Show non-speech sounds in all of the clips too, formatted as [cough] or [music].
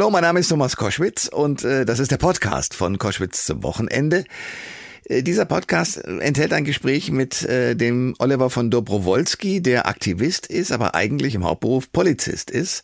Hallo, mein Name ist Thomas Koschwitz und äh, das ist der Podcast von Koschwitz zum Wochenende. Äh, dieser Podcast enthält ein Gespräch mit äh, dem Oliver von Dobrowolski, der Aktivist ist, aber eigentlich im Hauptberuf Polizist ist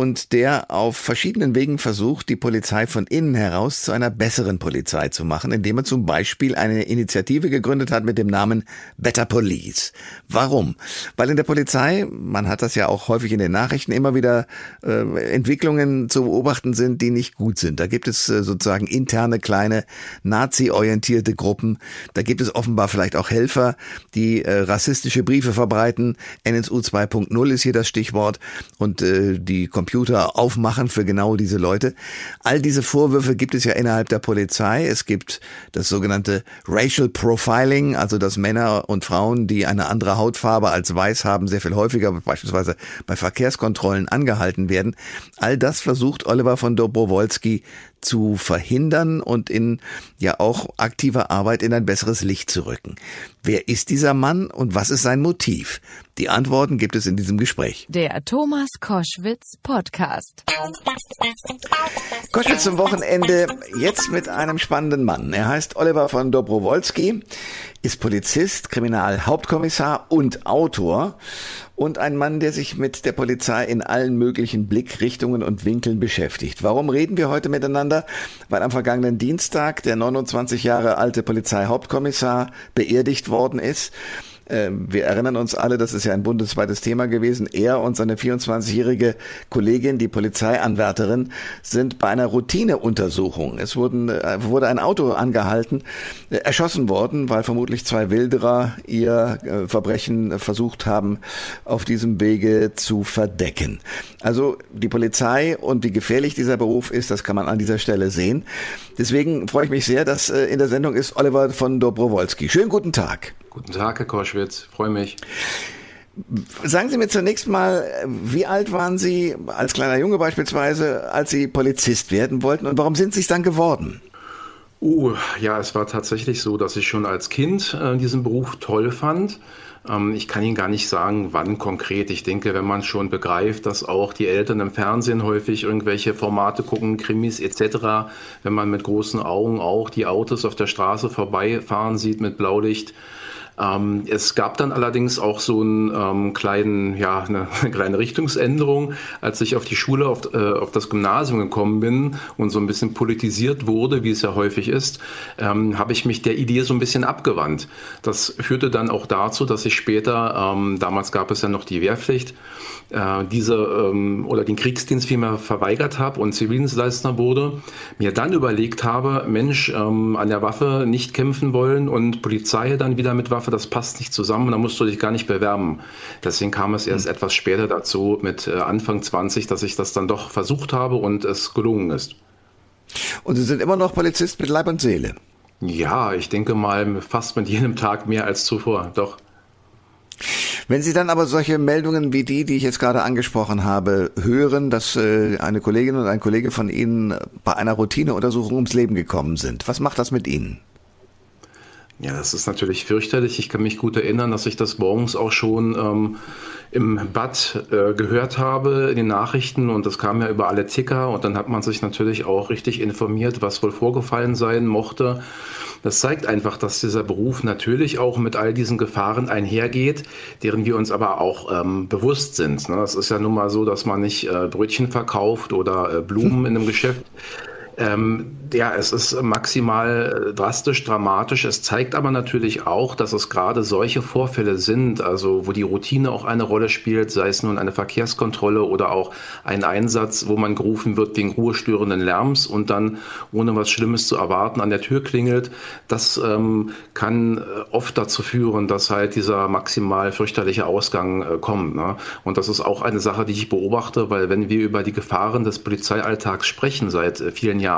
und der auf verschiedenen Wegen versucht, die Polizei von innen heraus zu einer besseren Polizei zu machen, indem er zum Beispiel eine Initiative gegründet hat mit dem Namen Better Police. Warum? Weil in der Polizei, man hat das ja auch häufig in den Nachrichten, immer wieder äh, Entwicklungen zu beobachten sind, die nicht gut sind. Da gibt es äh, sozusagen interne kleine nazi-orientierte Gruppen. Da gibt es offenbar vielleicht auch Helfer, die äh, rassistische Briefe verbreiten. NSU 2.0 ist hier das Stichwort und äh, die Computer Computer aufmachen für genau diese Leute. All diese Vorwürfe gibt es ja innerhalb der Polizei. Es gibt das sogenannte Racial Profiling, also dass Männer und Frauen, die eine andere Hautfarbe als weiß haben, sehr viel häufiger beispielsweise bei Verkehrskontrollen angehalten werden. All das versucht Oliver von Dobrowolski zu verhindern und in ja auch aktiver Arbeit in ein besseres Licht zu rücken. Wer ist dieser Mann und was ist sein Motiv? Die Antworten gibt es in diesem Gespräch. Der Thomas Koschwitz Podcast. Koschwitz zum Wochenende jetzt mit einem spannenden Mann. Er heißt Oliver von Dobrowolski, ist Polizist, Kriminalhauptkommissar und Autor und ein Mann, der sich mit der Polizei in allen möglichen Blickrichtungen und Winkeln beschäftigt. Warum reden wir heute miteinander? Weil am vergangenen Dienstag der 29 Jahre alte Polizeihauptkommissar beerdigt worden ist. Ähm, wir erinnern uns alle, das ist ja ein bundesweites Thema gewesen. Er und seine 24-jährige Kollegin, die Polizeianwärterin, sind bei einer Routineuntersuchung. Es wurden, äh, wurde ein Auto angehalten, äh, erschossen worden, weil vermutlich zwei Wilderer ihr äh, Verbrechen versucht haben, auf diesem Wege zu verdecken. Also die Polizei und wie gefährlich dieser Beruf ist, das kann man an dieser Stelle sehen. Deswegen freue ich mich sehr, dass in der Sendung ist Oliver von Dobrowolski. Schönen guten Tag. Guten Tag, Herr Korschwitz. Freue mich. Sagen Sie mir zunächst mal, wie alt waren Sie als kleiner Junge beispielsweise, als Sie Polizist werden wollten und warum sind Sie es dann geworden? Uh, ja, es war tatsächlich so, dass ich schon als Kind äh, diesen Beruf toll fand. Ähm, ich kann Ihnen gar nicht sagen, wann konkret. Ich denke, wenn man schon begreift, dass auch die Eltern im Fernsehen häufig irgendwelche Formate gucken, Krimis etc., wenn man mit großen Augen auch die Autos auf der Straße vorbeifahren sieht mit Blaulicht, ähm, es gab dann allerdings auch so einen ähm, kleinen, ja, eine, [laughs] eine, kleine Richtungsänderung, als ich auf die Schule, auf, äh, auf, das Gymnasium gekommen bin und so ein bisschen politisiert wurde, wie es ja häufig ist, ähm, habe ich mich der Idee so ein bisschen abgewandt. Das führte dann auch dazu, dass ich später, ähm, damals gab es ja noch die Wehrpflicht, äh, diese ähm, oder den Kriegsdienst vielmehr verweigert habe und Zivildienstleister wurde, mir dann überlegt habe, Mensch, ähm, an der Waffe nicht kämpfen wollen und Polizei dann wieder mit Waffe, das passt nicht zusammen, da musst du dich gar nicht bewerben. Deswegen kam es erst mhm. etwas später dazu, mit äh, Anfang 20, dass ich das dann doch versucht habe und es gelungen ist. Und Sie sind immer noch Polizist mit Leib und Seele? Ja, ich denke mal fast mit jedem Tag mehr als zuvor, doch. Wenn Sie dann aber solche Meldungen wie die, die ich jetzt gerade angesprochen habe, hören, dass äh, eine Kollegin und ein Kollege von Ihnen bei einer Routineuntersuchung ums Leben gekommen sind, was macht das mit Ihnen? Ja, das ist natürlich fürchterlich. Ich kann mich gut erinnern, dass ich das morgens auch schon ähm, im Bad äh, gehört habe in den Nachrichten und das kam ja über alle Ticker und dann hat man sich natürlich auch richtig informiert, was wohl vorgefallen sein mochte. Das zeigt einfach, dass dieser Beruf natürlich auch mit all diesen Gefahren einhergeht, deren wir uns aber auch ähm, bewusst sind. Ne? Es ist ja nun mal so, dass man nicht äh, Brötchen verkauft oder äh, Blumen in einem [laughs] Geschäft. Ähm, ja, es ist maximal drastisch, dramatisch. Es zeigt aber natürlich auch, dass es gerade solche Vorfälle sind, also wo die Routine auch eine Rolle spielt, sei es nun eine Verkehrskontrolle oder auch ein Einsatz, wo man gerufen wird wegen ruhestörenden Lärms und dann ohne was Schlimmes zu erwarten an der Tür klingelt. Das ähm, kann äh, oft dazu führen, dass halt dieser maximal fürchterliche Ausgang äh, kommt. Ne? Und das ist auch eine Sache, die ich beobachte, weil wenn wir über die Gefahren des Polizeialltags sprechen seit äh, vielen Jahren,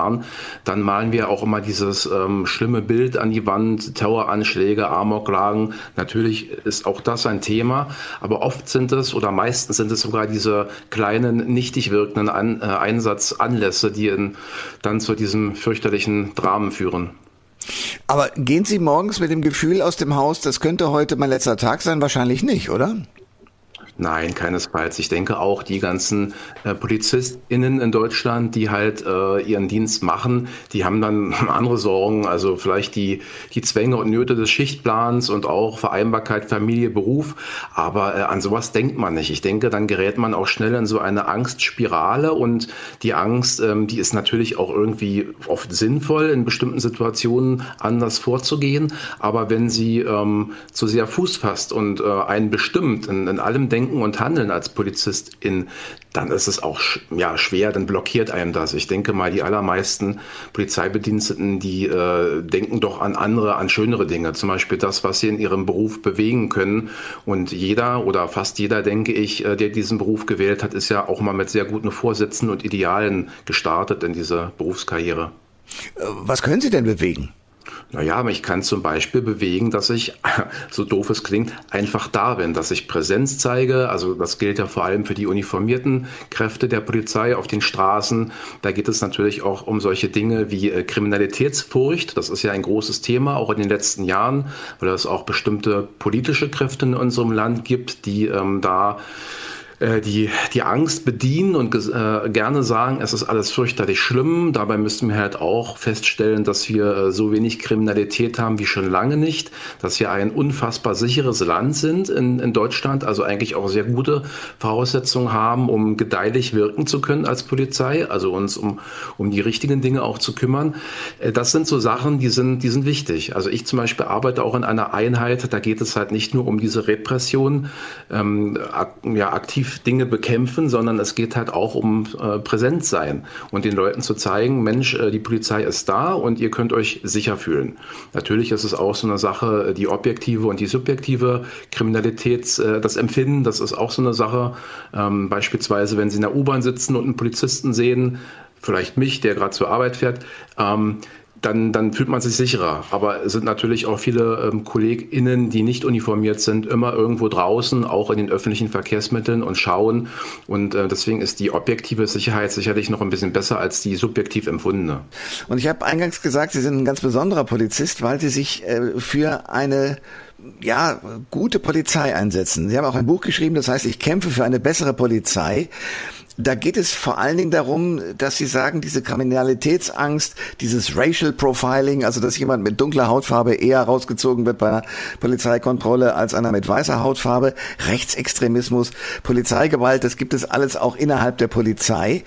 dann malen wir auch immer dieses ähm, schlimme Bild an die Wand, Terroranschläge, Amoklagen. Natürlich ist auch das ein Thema, aber oft sind es oder meistens sind es sogar diese kleinen, nichtig wirkenden an, äh, Einsatzanlässe, die in, dann zu diesem fürchterlichen Dramen führen. Aber gehen Sie morgens mit dem Gefühl aus dem Haus, das könnte heute mein letzter Tag sein? Wahrscheinlich nicht, oder? Nein, keinesfalls. Ich denke auch, die ganzen äh, PolizistInnen in Deutschland, die halt äh, ihren Dienst machen, die haben dann [laughs] andere Sorgen, also vielleicht die, die Zwänge und Nöte des Schichtplans und auch Vereinbarkeit Familie, Beruf. Aber äh, an sowas denkt man nicht. Ich denke, dann gerät man auch schnell in so eine Angstspirale und die Angst, ähm, die ist natürlich auch irgendwie oft sinnvoll, in bestimmten Situationen anders vorzugehen. Aber wenn sie ähm, zu sehr Fuß fasst und äh, einen bestimmt in, in allem denkt, Denken und Handeln als Polizistin, dann ist es auch ja, schwer, dann blockiert einem das. Ich denke mal, die allermeisten Polizeibediensteten, die äh, denken doch an andere, an schönere Dinge. Zum Beispiel das, was sie in ihrem Beruf bewegen können. Und jeder oder fast jeder, denke ich, äh, der diesen Beruf gewählt hat, ist ja auch mal mit sehr guten Vorsätzen und Idealen gestartet in diese Berufskarriere. Äh, was können Sie denn bewegen? Naja, aber ich kann zum Beispiel bewegen, dass ich, [laughs] so doof es klingt, einfach da bin, dass ich Präsenz zeige. Also das gilt ja vor allem für die uniformierten Kräfte der Polizei auf den Straßen. Da geht es natürlich auch um solche Dinge wie äh, Kriminalitätsfurcht. Das ist ja ein großes Thema, auch in den letzten Jahren, weil es auch bestimmte politische Kräfte in unserem Land gibt, die ähm, da äh, die, die Angst bedienen und äh, gerne sagen, es ist alles fürchterlich schlimm. Dabei müssen wir halt auch feststellen, dass wir äh, so wenig Kriminalität haben wie schon lange nicht, dass wir ein unfassbar sicheres Land sind in, in Deutschland, also eigentlich auch sehr gute Voraussetzungen haben, um gedeihlich wirken zu können als Polizei, also uns um, um die richtigen Dinge auch zu kümmern. Äh, das sind so Sachen, die sind, die sind wichtig. Also ich zum Beispiel arbeite auch in einer Einheit, da geht es halt nicht nur um diese Repression, ähm, ak ja, aktiv Dinge bekämpfen, sondern es geht halt auch um äh, Präsenz sein und den Leuten zu zeigen, Mensch, äh, die Polizei ist da und ihr könnt euch sicher fühlen. Natürlich ist es auch so eine Sache, äh, die objektive und die subjektive Kriminalität, äh, das Empfinden, das ist auch so eine Sache. Ähm, beispielsweise, wenn Sie in der U-Bahn sitzen und einen Polizisten sehen, vielleicht mich, der gerade zur Arbeit fährt, ähm, dann, dann fühlt man sich sicherer. Aber es sind natürlich auch viele ähm, KollegInnen, die nicht uniformiert sind, immer irgendwo draußen, auch in den öffentlichen Verkehrsmitteln und schauen. Und äh, deswegen ist die objektive Sicherheit sicherlich noch ein bisschen besser als die subjektiv empfundene. Und ich habe eingangs gesagt, Sie sind ein ganz besonderer Polizist, weil Sie sich äh, für eine ja, gute Polizei einsetzen. Sie haben auch ein Buch geschrieben, das heißt, ich kämpfe für eine bessere Polizei. Da geht es vor allen Dingen darum, dass Sie sagen, diese Kriminalitätsangst, dieses Racial Profiling, also dass jemand mit dunkler Hautfarbe eher rausgezogen wird bei einer Polizeikontrolle als einer mit weißer Hautfarbe, Rechtsextremismus, Polizeigewalt, das gibt es alles auch innerhalb der Polizei.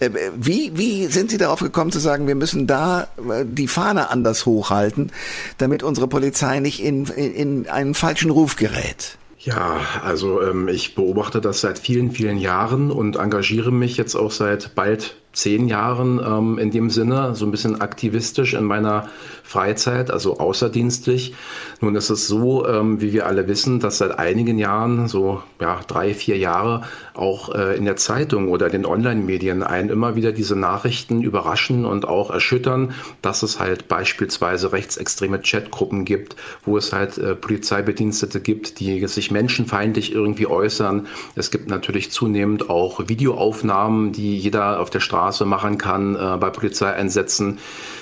Äh, wie, wie sind Sie darauf gekommen zu sagen, wir müssen da äh, die Fahne anders hochhalten, damit unsere Polizei nicht in, in, in einen falschen Ruf gerät? Ja, also ähm, ich beobachte das seit vielen, vielen Jahren und engagiere mich jetzt auch seit bald zehn Jahren ähm, in dem Sinne, so ein bisschen aktivistisch in meiner Freizeit, also außerdienstlich. Nun ist es so, ähm, wie wir alle wissen, dass seit einigen Jahren, so ja, drei, vier Jahre, auch äh, in der Zeitung oder den Online-Medien einen immer wieder diese Nachrichten überraschen und auch erschüttern, dass es halt beispielsweise rechtsextreme Chatgruppen gibt, wo es halt äh, Polizeibedienstete gibt, die sich menschenfeindlich irgendwie äußern. Es gibt natürlich zunehmend auch Videoaufnahmen, die jeder auf der Straße Straße machen kann, äh, bei Polizeieinsätzen,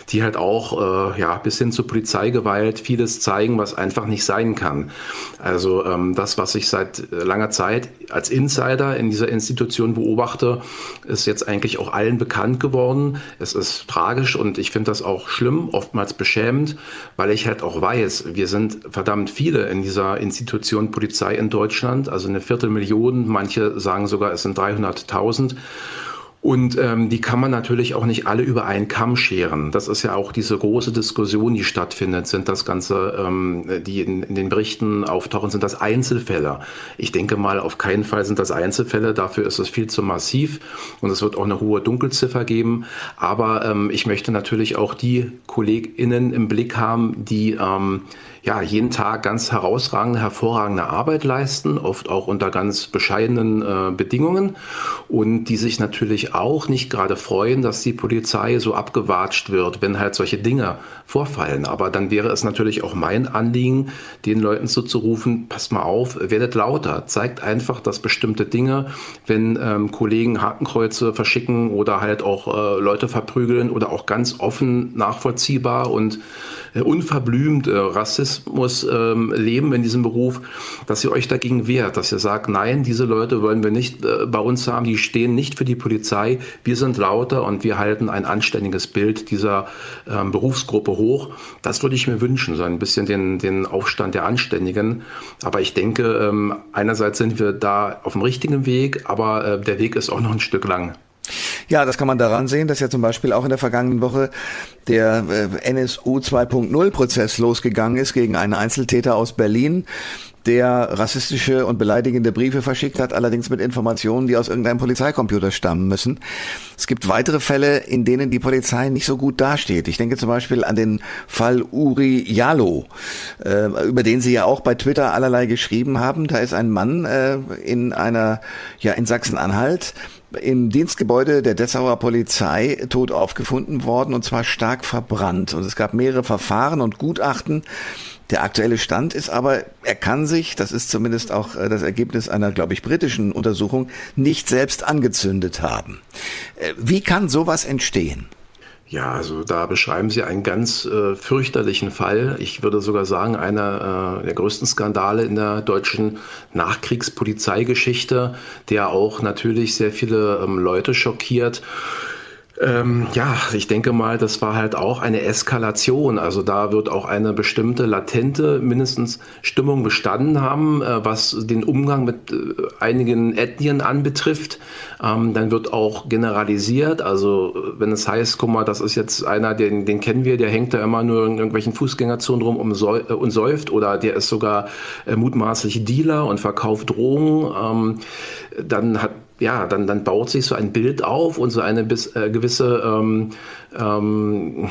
die halt auch äh, ja, bis hin zu Polizeigewalt vieles zeigen, was einfach nicht sein kann. Also ähm, das, was ich seit äh, langer Zeit als Insider in dieser Institution beobachte, ist jetzt eigentlich auch allen bekannt geworden. Es ist tragisch und ich finde das auch schlimm, oftmals beschämend, weil ich halt auch weiß, wir sind verdammt viele in dieser Institution Polizei in Deutschland, also eine Viertelmillion, manche sagen sogar, es sind 300.000. Und ähm, die kann man natürlich auch nicht alle über einen Kamm scheren. Das ist ja auch diese große Diskussion, die stattfindet. Sind das Ganze, ähm, die in, in den Berichten auftauchen, sind das Einzelfälle? Ich denke mal, auf keinen Fall sind das Einzelfälle. Dafür ist es viel zu massiv und es wird auch eine hohe Dunkelziffer geben. Aber ähm, ich möchte natürlich auch die KollegInnen im Blick haben, die ähm, ja, jeden Tag ganz herausragende, hervorragende Arbeit leisten, oft auch unter ganz bescheidenen äh, Bedingungen und die sich natürlich auch nicht gerade freuen, dass die Polizei so abgewatscht wird, wenn halt solche Dinge vorfallen. Aber dann wäre es natürlich auch mein Anliegen, den Leuten zuzurufen, passt mal auf, werdet lauter, zeigt einfach, dass bestimmte Dinge, wenn ähm, Kollegen Hakenkreuze verschicken oder halt auch äh, Leute verprügeln oder auch ganz offen nachvollziehbar und äh, unverblümt äh, Mechanismus ähm, leben in diesem Beruf, dass ihr euch dagegen wehrt, dass ihr sagt, nein, diese Leute wollen wir nicht äh, bei uns haben, die stehen nicht für die Polizei, wir sind lauter und wir halten ein anständiges Bild dieser ähm, Berufsgruppe hoch. Das würde ich mir wünschen, so ein bisschen den, den Aufstand der Anständigen. Aber ich denke, ähm, einerseits sind wir da auf dem richtigen Weg, aber äh, der Weg ist auch noch ein Stück lang. Ja, das kann man daran sehen, dass ja zum Beispiel auch in der vergangenen Woche der äh, NSU 2.0 Prozess losgegangen ist gegen einen Einzeltäter aus Berlin der rassistische und beleidigende Briefe verschickt hat, allerdings mit Informationen, die aus irgendeinem Polizeicomputer stammen müssen. Es gibt weitere Fälle, in denen die Polizei nicht so gut dasteht. Ich denke zum Beispiel an den Fall Uri Jalo, äh, über den Sie ja auch bei Twitter allerlei geschrieben haben. Da ist ein Mann äh, in einer, ja, in Sachsen-Anhalt im Dienstgebäude der Dessauer Polizei tot aufgefunden worden und zwar stark verbrannt. Und es gab mehrere Verfahren und Gutachten. Der aktuelle Stand ist aber, er kann sich, das ist zumindest auch äh, das Ergebnis einer, glaube ich, britischen Untersuchung, nicht selbst angezündet haben. Äh, wie kann sowas entstehen? Ja, also da beschreiben Sie einen ganz äh, fürchterlichen Fall. Ich würde sogar sagen, einer äh, der größten Skandale in der deutschen Nachkriegspolizeigeschichte, der auch natürlich sehr viele ähm, Leute schockiert. Ähm, ja, ich denke mal, das war halt auch eine Eskalation. Also da wird auch eine bestimmte latente, mindestens Stimmung bestanden haben, äh, was den Umgang mit äh, einigen Ethnien anbetrifft. Ähm, dann wird auch generalisiert. Also wenn es heißt, guck mal, das ist jetzt einer, den, den kennen wir, der hängt da immer nur in irgendwelchen Fußgängerzonen rum und, äh, und säuft oder der ist sogar äh, mutmaßlich Dealer und verkauft Drogen. Ähm, dann hat ja, dann, dann baut sich so ein Bild auf und so eine bis, äh, gewisse ähm, ähm,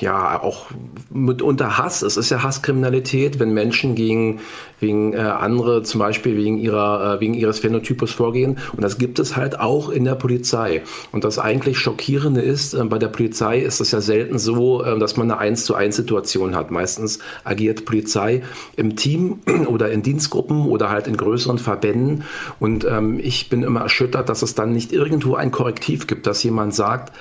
ja auch mitunter Hass. Es ist ja Hasskriminalität, wenn Menschen gegen, gegen äh, andere zum Beispiel wegen, ihrer, äh, wegen ihres Phänotypus vorgehen. Und das gibt es halt auch in der Polizei. Und das eigentlich Schockierende ist, äh, bei der Polizei ist es ja selten so, äh, dass man eine 1 zu 1 Situation hat. Meistens agiert Polizei im Team [clears throat] oder in Dienstgruppen oder halt in größeren Verbänden. Und ähm, ich bin immer erschüttert, dass es dann nicht irgendwo ein Korrektiv gibt, dass jemand sagt,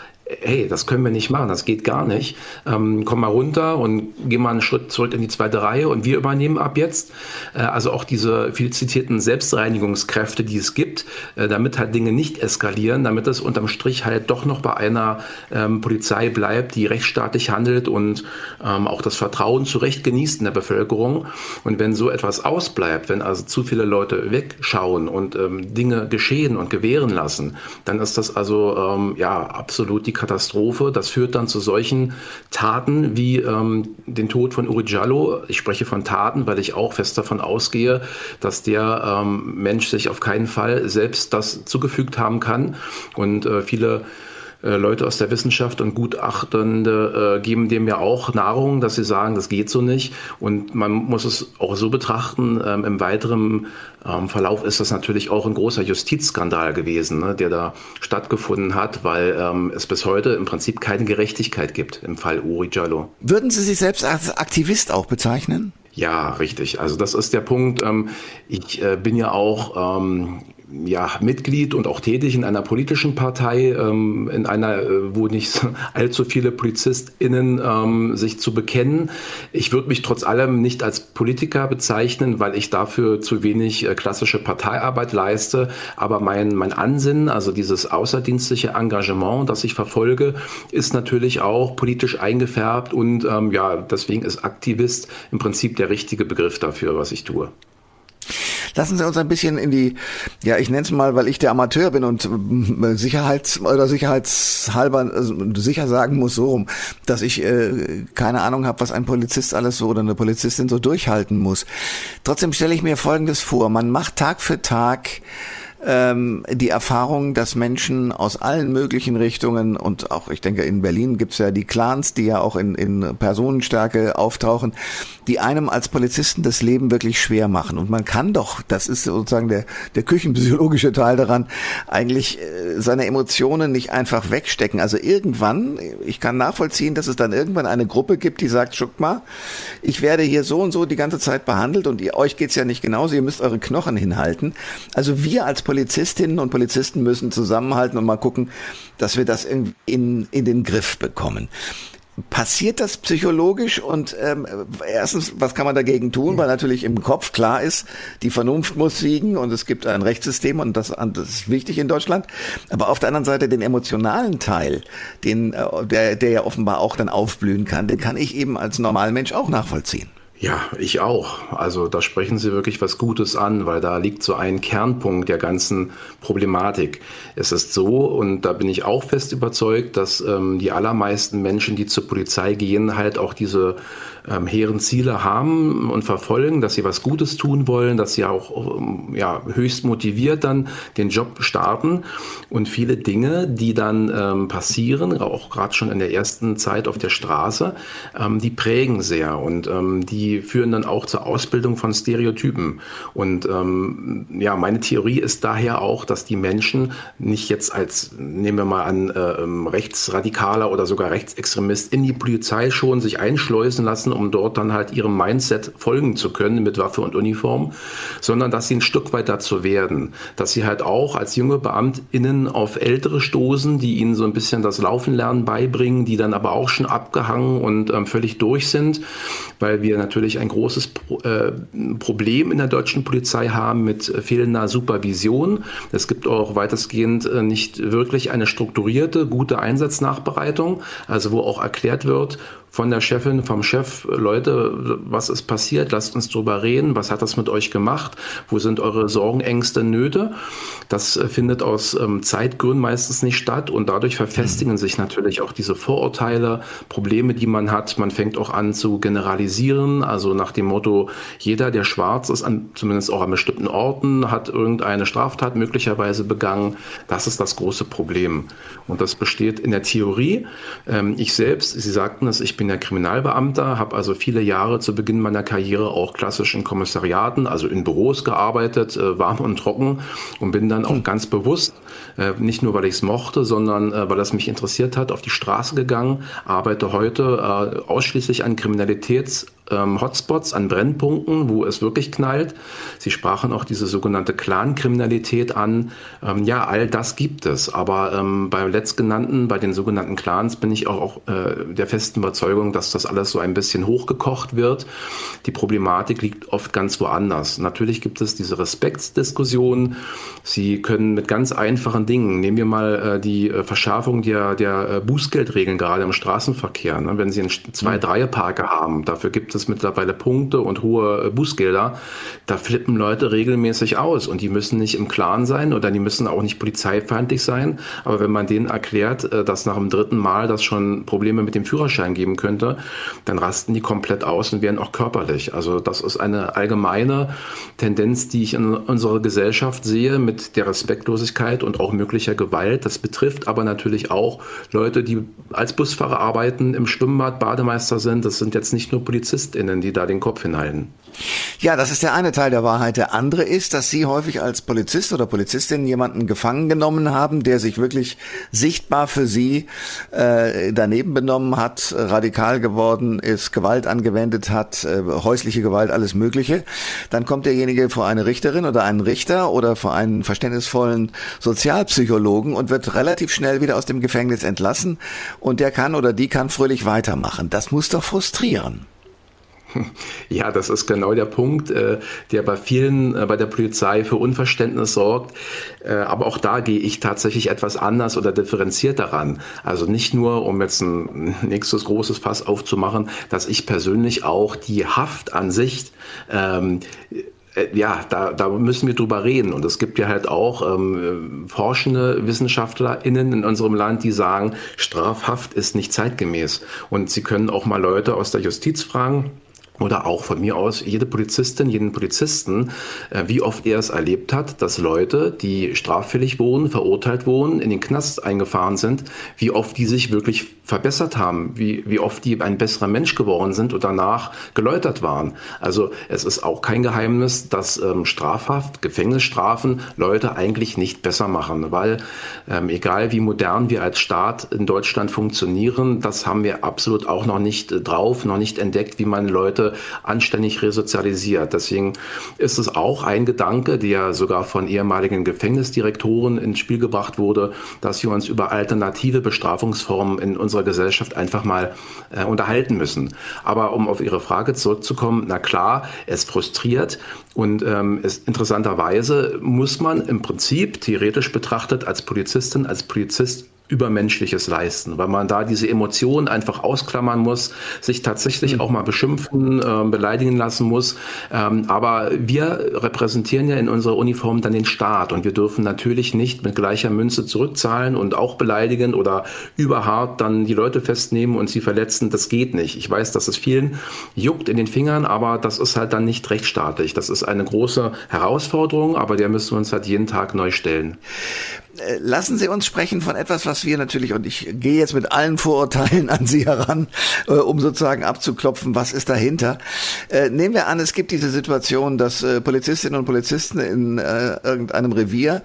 hey, das können wir nicht machen, das geht gar nicht. Ähm, komm mal runter und geh mal einen Schritt zurück in die zweite Reihe und wir übernehmen ab jetzt. Äh, also auch diese viel zitierten Selbstreinigungskräfte, die es gibt, äh, damit halt Dinge nicht eskalieren, damit es unterm Strich halt doch noch bei einer ähm, Polizei bleibt, die rechtsstaatlich handelt und ähm, auch das Vertrauen zu Recht genießt in der Bevölkerung. Und wenn so etwas ausbleibt, wenn also zu viele Leute wegschauen und ähm, Dinge geschehen und gewähren lassen, dann ist das also ähm, ja absolut die Katastrophe. Das führt dann zu solchen Taten wie ähm, den Tod von Uri Jallo. Ich spreche von Taten, weil ich auch fest davon ausgehe, dass der ähm, Mensch sich auf keinen Fall selbst das zugefügt haben kann. Und äh, viele äh, Leute aus der Wissenschaft und Gutachtende äh, geben dem ja auch Nahrung, dass sie sagen, das geht so nicht. Und man muss es auch so betrachten, ähm, im weiteren ähm, Verlauf ist das natürlich auch ein großer Justizskandal gewesen, ne, der da stattgefunden hat, weil ähm, es bis heute im Prinzip keine Gerechtigkeit gibt im Fall Uri Jallo. Würden Sie sich selbst als Aktivist auch bezeichnen? Ja, richtig. Also das ist der Punkt. Ähm, ich äh, bin ja auch ähm, ja, Mitglied und auch tätig in einer politischen Partei, ähm, in einer, äh, wo nicht [laughs] allzu viele PolizistInnen ähm, sich zu bekennen. Ich würde mich trotz allem nicht als Politiker bezeichnen, weil ich dafür zu wenig äh, klassische Parteiarbeit leiste. Aber mein, mein Ansinnen, also dieses außerdienstliche Engagement, das ich verfolge, ist natürlich auch politisch eingefärbt und ähm, ja, deswegen ist Aktivist im Prinzip der richtige Begriff dafür, was ich tue. Lassen Sie uns ein bisschen in die, ja, ich nenne es mal, weil ich der Amateur bin und äh, Sicherheits- oder sicherheitshalber also sicher sagen muss so rum, dass ich äh, keine Ahnung habe, was ein Polizist alles so oder eine Polizistin so durchhalten muss. Trotzdem stelle ich mir Folgendes vor. Man macht Tag für Tag ähm, die Erfahrung, dass Menschen aus allen möglichen Richtungen und auch, ich denke, in Berlin gibt's ja die Clans, die ja auch in, in Personenstärke auftauchen, die einem als Polizisten das Leben wirklich schwer machen. Und man kann doch, das ist sozusagen der, der küchenpsychologische Teil daran, eigentlich äh, seine Emotionen nicht einfach wegstecken. Also irgendwann, ich kann nachvollziehen, dass es dann irgendwann eine Gruppe gibt, die sagt, schuck mal, ich werde hier so und so die ganze Zeit behandelt und ihr, euch geht's ja nicht genauso, ihr müsst eure Knochen hinhalten. Also wir als Polizistinnen und Polizisten müssen zusammenhalten und mal gucken, dass wir das in, in, in den Griff bekommen. passiert das psychologisch und ähm, erstens, was kann man dagegen tun? Weil natürlich im Kopf klar ist, die Vernunft muss siegen und es gibt ein Rechtssystem und das, das ist wichtig in Deutschland. Aber auf der anderen Seite den emotionalen Teil, den, äh, der, der ja offenbar auch dann aufblühen kann, den kann ich eben als Normalmensch auch nachvollziehen. Ja, ich auch. Also da sprechen Sie wirklich was Gutes an, weil da liegt so ein Kernpunkt der ganzen Problematik. Es ist so, und da bin ich auch fest überzeugt, dass ähm, die allermeisten Menschen, die zur Polizei gehen, halt auch diese ähm, hehren Ziele haben und verfolgen, dass sie was Gutes tun wollen, dass sie auch ähm, ja, höchst motiviert dann den Job starten. Und viele Dinge, die dann ähm, passieren, auch gerade schon in der ersten Zeit auf der Straße, ähm, die prägen sehr und ähm, die führen dann auch zur Ausbildung von Stereotypen. Und ähm, ja, meine Theorie ist daher auch, dass die Menschen nicht jetzt als, nehmen wir mal an, äh, Rechtsradikaler oder sogar Rechtsextremist in die Polizei schon sich einschleusen lassen, lassen, um dort dann halt ihrem Mindset folgen zu können mit Waffe und Uniform, sondern dass sie ein Stück weit dazu werden, dass sie halt auch als junge BeamtInnen auf Ältere stoßen, die ihnen so ein bisschen das Laufen lernen beibringen, die dann aber auch schon abgehangen und ähm, völlig durch sind, weil wir natürlich ein großes Pro äh, Problem in der deutschen Polizei haben mit fehlender Supervision. Es gibt auch weitestgehend äh, nicht wirklich eine strukturierte, gute Einsatznachbereitung, also wo auch erklärt wird, von der Chefin, vom Chef, Leute, was ist passiert? Lasst uns drüber reden. Was hat das mit euch gemacht? Wo sind eure Sorgen, Ängste, Nöte? Das äh, findet aus ähm, Zeitgründen meistens nicht statt und dadurch verfestigen sich natürlich auch diese Vorurteile, Probleme, die man hat. Man fängt auch an zu generalisieren, also nach dem Motto, jeder, der schwarz ist, an, zumindest auch an bestimmten Orten, hat irgendeine Straftat möglicherweise begangen. Das ist das große Problem. Und das besteht in der Theorie. Ähm, ich selbst, Sie sagten es, ich bin ja Kriminalbeamter, habe also viele Jahre zu Beginn meiner Karriere auch klassisch in Kommissariaten, also in Büros gearbeitet, äh, warm und trocken und bin dann auch hm. ganz bewusst, äh, nicht nur weil ich es mochte, sondern äh, weil es mich interessiert hat, auf die Straße gegangen, arbeite heute äh, ausschließlich an Kriminalitäts- ähm, Hotspots, an Brennpunkten, wo es wirklich knallt. Sie sprachen auch diese sogenannte Clan-Kriminalität an. Ähm, ja, all das gibt es. Aber ähm, bei letztgenannten, bei den sogenannten Clans, bin ich auch, auch äh, der festen Überzeugung, dass das alles so ein bisschen hochgekocht wird. Die Problematik liegt oft ganz woanders. Natürlich gibt es diese Respektsdiskussionen. Sie können mit ganz einfachen Dingen, nehmen wir mal äh, die äh, Verschärfung der, der äh, Bußgeldregeln gerade im Straßenverkehr. Ne? Wenn Sie einen zwei, drei Parker haben, dafür gibt es es mittlerweile Punkte und hohe äh, Bußgelder. Da flippen Leute regelmäßig aus und die müssen nicht im Klaren sein oder die müssen auch nicht polizeifeindlich sein. Aber wenn man denen erklärt, äh, dass nach dem dritten Mal das schon Probleme mit dem Führerschein geben könnte, dann rasten die komplett aus und werden auch körperlich. Also das ist eine allgemeine Tendenz, die ich in unserer Gesellschaft sehe mit der Respektlosigkeit und auch möglicher Gewalt. Das betrifft aber natürlich auch Leute, die als Busfahrer arbeiten, im Schwimmbad Bademeister sind. Das sind jetzt nicht nur Polizisten, PolizistInnen, die da den Kopf hinhalten. Ja, das ist der eine Teil der Wahrheit. Der andere ist, dass Sie häufig als Polizist oder Polizistin jemanden gefangen genommen haben, der sich wirklich sichtbar für Sie äh, daneben benommen hat, radikal geworden ist, Gewalt angewendet hat, äh, häusliche Gewalt, alles Mögliche. Dann kommt derjenige vor eine Richterin oder einen Richter oder vor einen verständnisvollen Sozialpsychologen und wird relativ schnell wieder aus dem Gefängnis entlassen und der kann oder die kann fröhlich weitermachen. Das muss doch frustrieren. [laughs] Ja, das ist genau der Punkt, äh, der bei vielen äh, bei der Polizei für Unverständnis sorgt. Äh, aber auch da gehe ich tatsächlich etwas anders oder differenziert daran. Also nicht nur, um jetzt ein nächstes großes Fass aufzumachen, dass ich persönlich auch die Haft an sich ähm, ja, da, da müssen wir drüber reden. Und es gibt ja halt auch ähm, forschende WissenschaftlerInnen in unserem Land, die sagen, Strafhaft ist nicht zeitgemäß. Und sie können auch mal Leute aus der Justiz fragen, oder auch von mir aus jede Polizistin, jeden Polizisten, äh, wie oft er es erlebt hat, dass Leute, die straffällig wurden, verurteilt wurden, in den Knast eingefahren sind, wie oft die sich wirklich verbessert haben, wie, wie oft die ein besserer Mensch geworden sind und danach geläutert waren. Also es ist auch kein Geheimnis, dass ähm, Strafhaft, Gefängnisstrafen Leute eigentlich nicht besser machen, weil ähm, egal wie modern wir als Staat in Deutschland funktionieren, das haben wir absolut auch noch nicht drauf, noch nicht entdeckt, wie man Leute Anständig resozialisiert. Deswegen ist es auch ein Gedanke, der sogar von ehemaligen Gefängnisdirektoren ins Spiel gebracht wurde, dass wir uns über alternative Bestrafungsformen in unserer Gesellschaft einfach mal äh, unterhalten müssen. Aber um auf Ihre Frage zurückzukommen, na klar, es frustriert und ähm, es, interessanterweise muss man im Prinzip theoretisch betrachtet als Polizistin, als Polizist Übermenschliches leisten, weil man da diese Emotionen einfach ausklammern muss, sich tatsächlich mhm. auch mal beschimpfen, äh, beleidigen lassen muss. Ähm, aber wir repräsentieren ja in unserer Uniform dann den Staat und wir dürfen natürlich nicht mit gleicher Münze zurückzahlen und auch beleidigen oder überhart dann die Leute festnehmen und sie verletzen. Das geht nicht. Ich weiß, dass es vielen juckt in den Fingern, aber das ist halt dann nicht rechtsstaatlich. Das ist eine große Herausforderung, aber der müssen wir uns halt jeden Tag neu stellen. Äh, lassen Sie uns sprechen von etwas, was wir natürlich, und ich gehe jetzt mit allen Vorurteilen an Sie heran, äh, um sozusagen abzuklopfen, was ist dahinter. Äh, nehmen wir an, es gibt diese Situation, dass Polizistinnen und Polizisten in irgendeinem Revier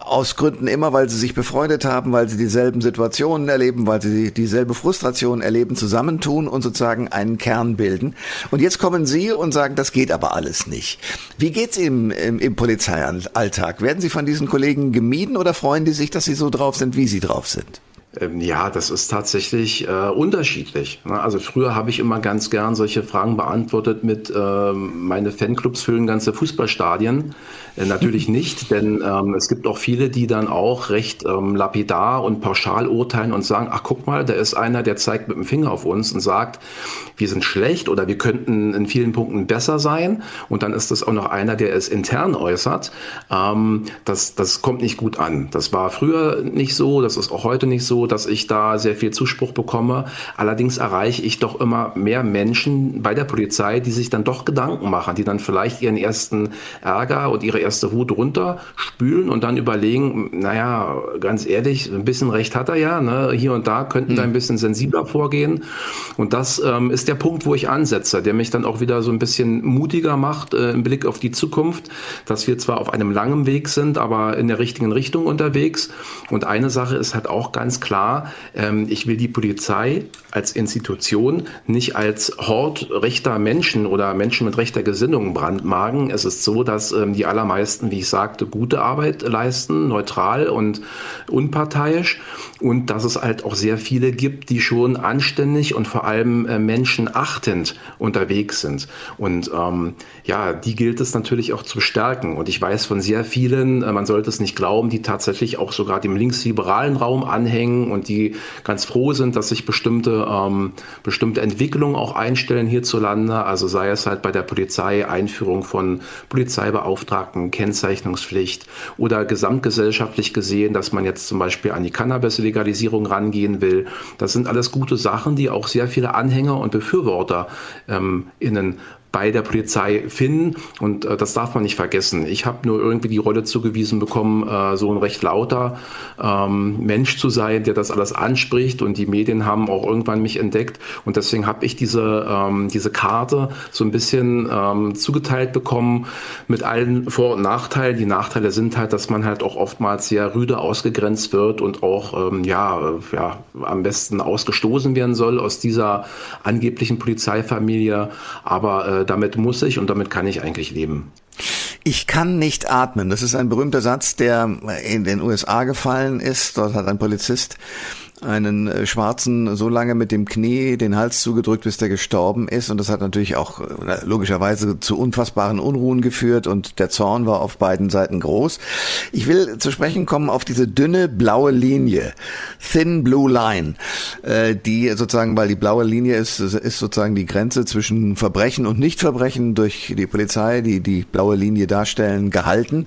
aus Gründen immer, weil sie sich befreundet haben, weil sie dieselben Situationen erleben, weil sie dieselbe Frustration erleben, zusammentun und sozusagen einen Kern bilden. Und jetzt kommen Sie und sagen, das geht aber alles nicht. Wie geht's im, im, im Polizeialltag? Werden Sie von diesen Kollegen gemieden oder freuen die sich, dass sie so drauf sind, wie sie drauf sind? Ähm, ja, das ist tatsächlich äh, unterschiedlich. Ne? Also früher habe ich immer ganz gern solche Fragen beantwortet mit, äh, meine Fanclubs füllen ganze Fußballstadien. Äh, natürlich nicht, denn ähm, es gibt auch viele, die dann auch recht ähm, lapidar und pauschal urteilen und sagen, ach guck mal, da ist einer, der zeigt mit dem Finger auf uns und sagt, wir sind schlecht oder wir könnten in vielen Punkten besser sein. Und dann ist das auch noch einer, der es intern äußert. Ähm, das, das kommt nicht gut an. Das war früher nicht so, das ist auch heute nicht so, dass ich da sehr viel Zuspruch bekomme. Allerdings erreiche ich doch immer mehr Menschen bei der Polizei, die sich dann doch Gedanken machen, die dann vielleicht ihren ersten Ärger und ihre erste Wut runterspülen und dann überlegen, naja, ganz ehrlich, ein bisschen Recht hat er ja, ne? hier und da könnten mhm. da ein bisschen sensibler vorgehen. Und das ähm, ist der Punkt, wo ich ansetze, der mich dann auch wieder so ein bisschen mutiger macht äh, im Blick auf die Zukunft, dass wir zwar auf einem langen Weg sind, aber in der richtigen Richtung unterwegs. Und eine Sache ist halt auch ganz klar, ähm, ich will die Polizei als Institution nicht als Hort rechter Menschen oder Menschen mit rechter Gesinnung brandmarken. Es ist so, dass ähm, die allermeisten, wie ich sagte, gute Arbeit leisten, neutral und unparteiisch und dass es halt auch sehr viele gibt, die schon anständig und vor allem äh, menschenachtend unterwegs sind. Und ähm, ja, die gilt es natürlich auch zu stärken. Und ich weiß von sehr vielen, äh, man sollte es nicht glauben, die tatsächlich auch sogar dem linksliberalen Raum anhängen und die ganz froh sind, dass sich bestimmte, ähm, bestimmte Entwicklungen auch einstellen hierzulande. Also sei es halt bei der Polizei Einführung von Polizeibeauftragten, Kennzeichnungspflicht oder gesamtgesellschaftlich gesehen, dass man jetzt zum Beispiel an die Cannabis Legalisierung rangehen will. Das sind alles gute Sachen, die auch sehr viele Anhänger und Befürworter ähm, innen bei der Polizei finden. Und äh, das darf man nicht vergessen. Ich habe nur irgendwie die Rolle zugewiesen bekommen, äh, so ein recht lauter ähm, Mensch zu sein, der das alles anspricht. Und die Medien haben auch irgendwann mich entdeckt. Und deswegen habe ich diese, ähm, diese Karte so ein bisschen ähm, zugeteilt bekommen mit allen Vor- und Nachteilen. Die Nachteile sind halt, dass man halt auch oftmals sehr rüde ausgegrenzt wird und auch ähm, ja, äh, ja, am besten ausgestoßen werden soll aus dieser angeblichen Polizeifamilie. Aber äh, damit muss ich und damit kann ich eigentlich leben. Ich kann nicht atmen. Das ist ein berühmter Satz, der in den USA gefallen ist. Dort hat ein Polizist einen äh, Schwarzen so lange mit dem Knie den Hals zugedrückt, bis der gestorben ist. Und das hat natürlich auch äh, logischerweise zu unfassbaren Unruhen geführt und der Zorn war auf beiden Seiten groß. Ich will zu sprechen kommen auf diese dünne blaue Linie, Thin Blue Line, äh, die sozusagen, weil die blaue Linie ist, ist sozusagen die Grenze zwischen Verbrechen und Nichtverbrechen durch die Polizei, die die blaue Linie darstellen, gehalten.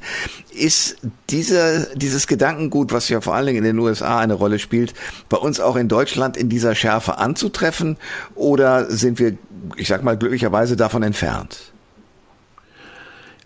Ist dieser, dieses Gedankengut, was ja vor allen Dingen in den USA eine Rolle spielt, bei uns auch in Deutschland in dieser Schärfe anzutreffen oder sind wir, ich sag mal, glücklicherweise davon entfernt?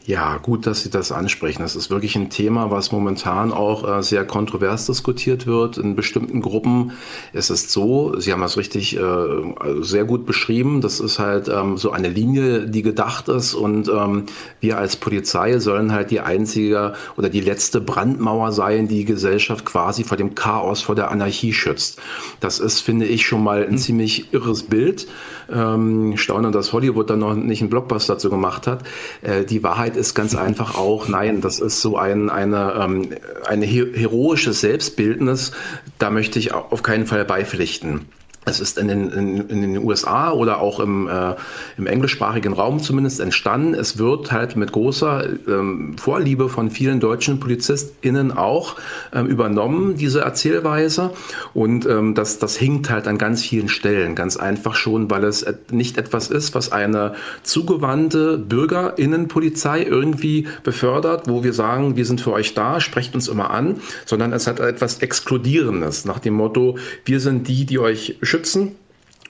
Ja, gut, dass Sie das ansprechen. Das ist wirklich ein Thema, was momentan auch äh, sehr kontrovers diskutiert wird. In bestimmten Gruppen ist es so, Sie haben das richtig äh, also sehr gut beschrieben, das ist halt ähm, so eine Linie, die gedacht ist und ähm, wir als Polizei sollen halt die einzige oder die letzte Brandmauer sein, die die Gesellschaft quasi vor dem Chaos, vor der Anarchie schützt. Das ist, finde ich, schon mal ein hm. ziemlich irres Bild. Ähm, staune, dass Hollywood da noch nicht einen Blockbuster dazu gemacht hat. Äh, die Wahrheit ist ganz einfach auch, nein, das ist so ein eine, ähm, eine heroisches Selbstbildnis. Da möchte ich auf keinen Fall beipflichten. Es ist in den, in, in den USA oder auch im, äh, im englischsprachigen Raum zumindest entstanden. Es wird halt mit großer ähm, Vorliebe von vielen deutschen PolizistInnen auch ähm, übernommen, diese Erzählweise. Und ähm, das, das hinkt halt an ganz vielen Stellen. Ganz einfach schon, weil es nicht etwas ist, was eine zugewandte BürgerInnenpolizei irgendwie befördert, wo wir sagen, wir sind für euch da, sprecht uns immer an, sondern es hat etwas Exkludierendes nach dem Motto, wir sind die, die euch schützen.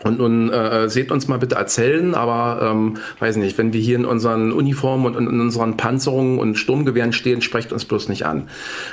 Und nun äh, seht uns mal bitte erzählen, aber ähm, weiß nicht, wenn wir hier in unseren Uniformen und in unseren Panzerungen und Sturmgewehren stehen, sprecht uns bloß nicht an.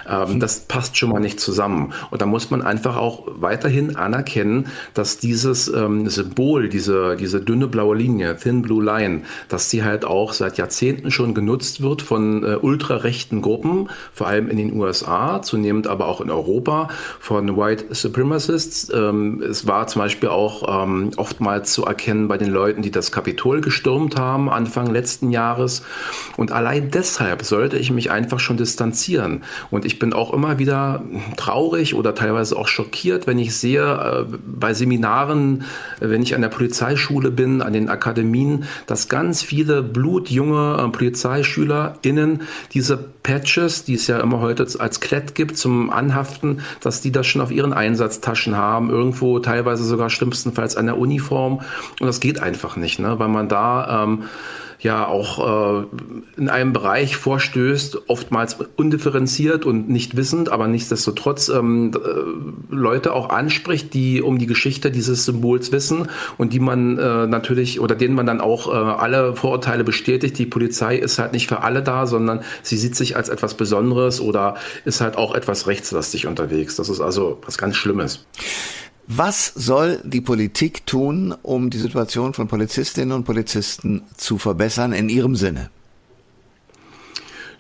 Ähm, das passt schon mal nicht zusammen. Und da muss man einfach auch weiterhin anerkennen, dass dieses ähm, Symbol, diese, diese dünne blaue Linie, Thin Blue Line, dass die halt auch seit Jahrzehnten schon genutzt wird von äh, ultrarechten Gruppen, vor allem in den USA, zunehmend aber auch in Europa, von White Supremacists. Ähm, es war zum Beispiel auch ähm, oftmals zu erkennen bei den Leuten, die das Kapitol gestürmt haben Anfang letzten Jahres. Und allein deshalb sollte ich mich einfach schon distanzieren. Und ich bin auch immer wieder traurig oder teilweise auch schockiert, wenn ich sehe äh, bei Seminaren, wenn ich an der Polizeischule bin, an den Akademien, dass ganz viele blutjunge äh, PolizeischülerInnen diese Patches, die es ja immer heute als Klett gibt zum Anhaften, dass die das schon auf ihren Einsatztaschen haben, irgendwo teilweise sogar schlimmstenfalls an der Uniform. Und das geht einfach nicht, ne? weil man da ähm, ja auch äh, in einem Bereich vorstößt, oftmals undifferenziert und nicht wissend, aber nichtsdestotrotz ähm, äh, Leute auch anspricht, die um die Geschichte dieses Symbols wissen und die man äh, natürlich oder denen man dann auch äh, alle Vorurteile bestätigt. Die Polizei ist halt nicht für alle da, sondern sie sieht sich als etwas Besonderes oder ist halt auch etwas rechtslastig unterwegs. Das ist also was ganz Schlimmes. Was soll die Politik tun, um die Situation von Polizistinnen und Polizisten zu verbessern in Ihrem Sinne?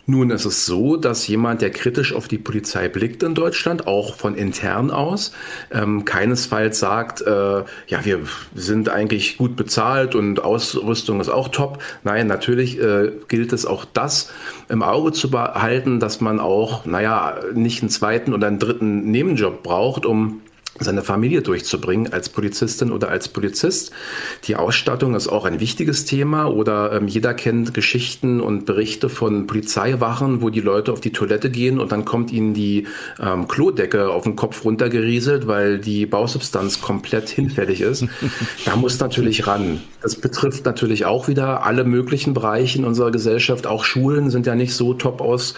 Nun ist es so, dass jemand, der kritisch auf die Polizei blickt in Deutschland, auch von intern aus, ähm, keinesfalls sagt, äh, ja, wir sind eigentlich gut bezahlt und Ausrüstung ist auch top. Nein, natürlich äh, gilt es auch das im Auge zu behalten, dass man auch, naja, nicht einen zweiten oder einen dritten Nebenjob braucht, um seine Familie durchzubringen als Polizistin oder als Polizist. Die Ausstattung ist auch ein wichtiges Thema oder ähm, jeder kennt Geschichten und Berichte von Polizeiwachen, wo die Leute auf die Toilette gehen und dann kommt ihnen die ähm, Klodecke auf den Kopf runtergerieselt, weil die Bausubstanz komplett hinfällig ist. [laughs] da muss natürlich ran. Das betrifft natürlich auch wieder alle möglichen Bereiche in unserer Gesellschaft. Auch Schulen sind ja nicht so top aus,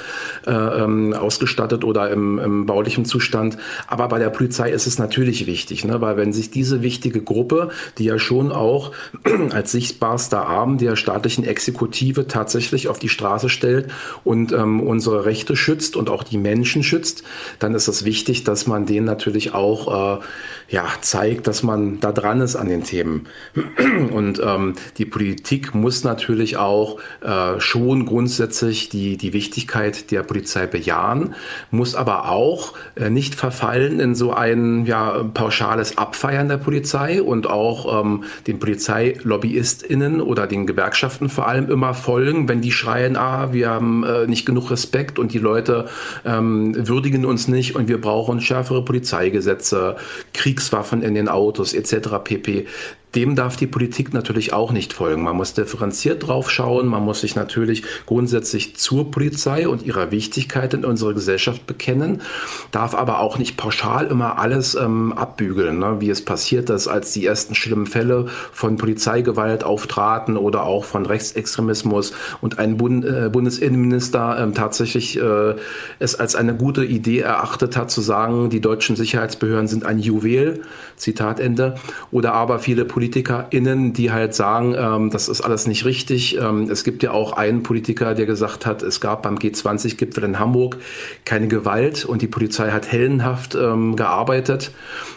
äh, ähm, ausgestattet oder im, im baulichen Zustand. Aber bei der Polizei ist es natürlich wichtig, ne? weil wenn sich diese wichtige Gruppe, die ja schon auch [clears throat] als sichtbarster Arm der staatlichen Exekutive tatsächlich auf die Straße stellt und ähm, unsere Rechte schützt und auch die Menschen schützt, dann ist es wichtig, dass man denen natürlich auch äh, ja, zeigt, dass man da dran ist an den Themen. [clears throat] Und ähm, die Politik muss natürlich auch äh, schon grundsätzlich die, die Wichtigkeit der Polizei bejahen, muss aber auch äh, nicht verfallen in so ein ja, pauschales Abfeiern der Polizei und auch ähm, den PolizeilobbyistInnen oder den Gewerkschaften vor allem immer folgen, wenn die schreien, ah, wir haben äh, nicht genug Respekt und die Leute ähm, würdigen uns nicht und wir brauchen schärfere Polizeigesetze, Kriegs Kriegswaffen in den Autos etc. pp dem darf die Politik natürlich auch nicht folgen. Man muss differenziert drauf schauen. Man muss sich natürlich grundsätzlich zur Polizei und ihrer Wichtigkeit in unserer Gesellschaft bekennen, darf aber auch nicht pauschal immer alles ähm, abbügeln, ne? wie es passiert ist, als die ersten schlimmen Fälle von Polizeigewalt auftraten oder auch von Rechtsextremismus und ein Bund, äh, Bundesinnenminister ähm, tatsächlich äh, es als eine gute Idee erachtet hat, zu sagen, die deutschen Sicherheitsbehörden sind ein Juwel, Zitat Ende, oder aber viele Polizei PolitikerInnen, die halt sagen, ähm, das ist alles nicht richtig. Ähm, es gibt ja auch einen Politiker, der gesagt hat, es gab beim G20-Gipfel in Hamburg keine Gewalt und die Polizei hat hellenhaft ähm, gearbeitet.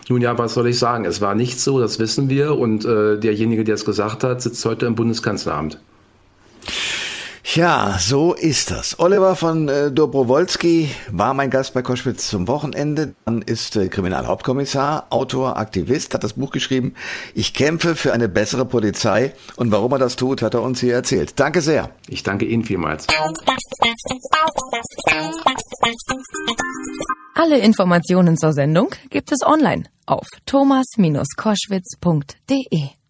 Nun ja, was soll ich sagen? Es war nicht so, das wissen wir. Und äh, derjenige, der es gesagt hat, sitzt heute im Bundeskanzleramt. Ja, so ist das. Oliver von äh, Dobrowolski war mein Gast bei Koschwitz zum Wochenende. Dann ist äh, Kriminalhauptkommissar, Autor, Aktivist, hat das Buch geschrieben. Ich kämpfe für eine bessere Polizei. Und warum er das tut, hat er uns hier erzählt. Danke sehr. Ich danke Ihnen vielmals. Alle Informationen zur Sendung gibt es online auf thomas-koschwitz.de.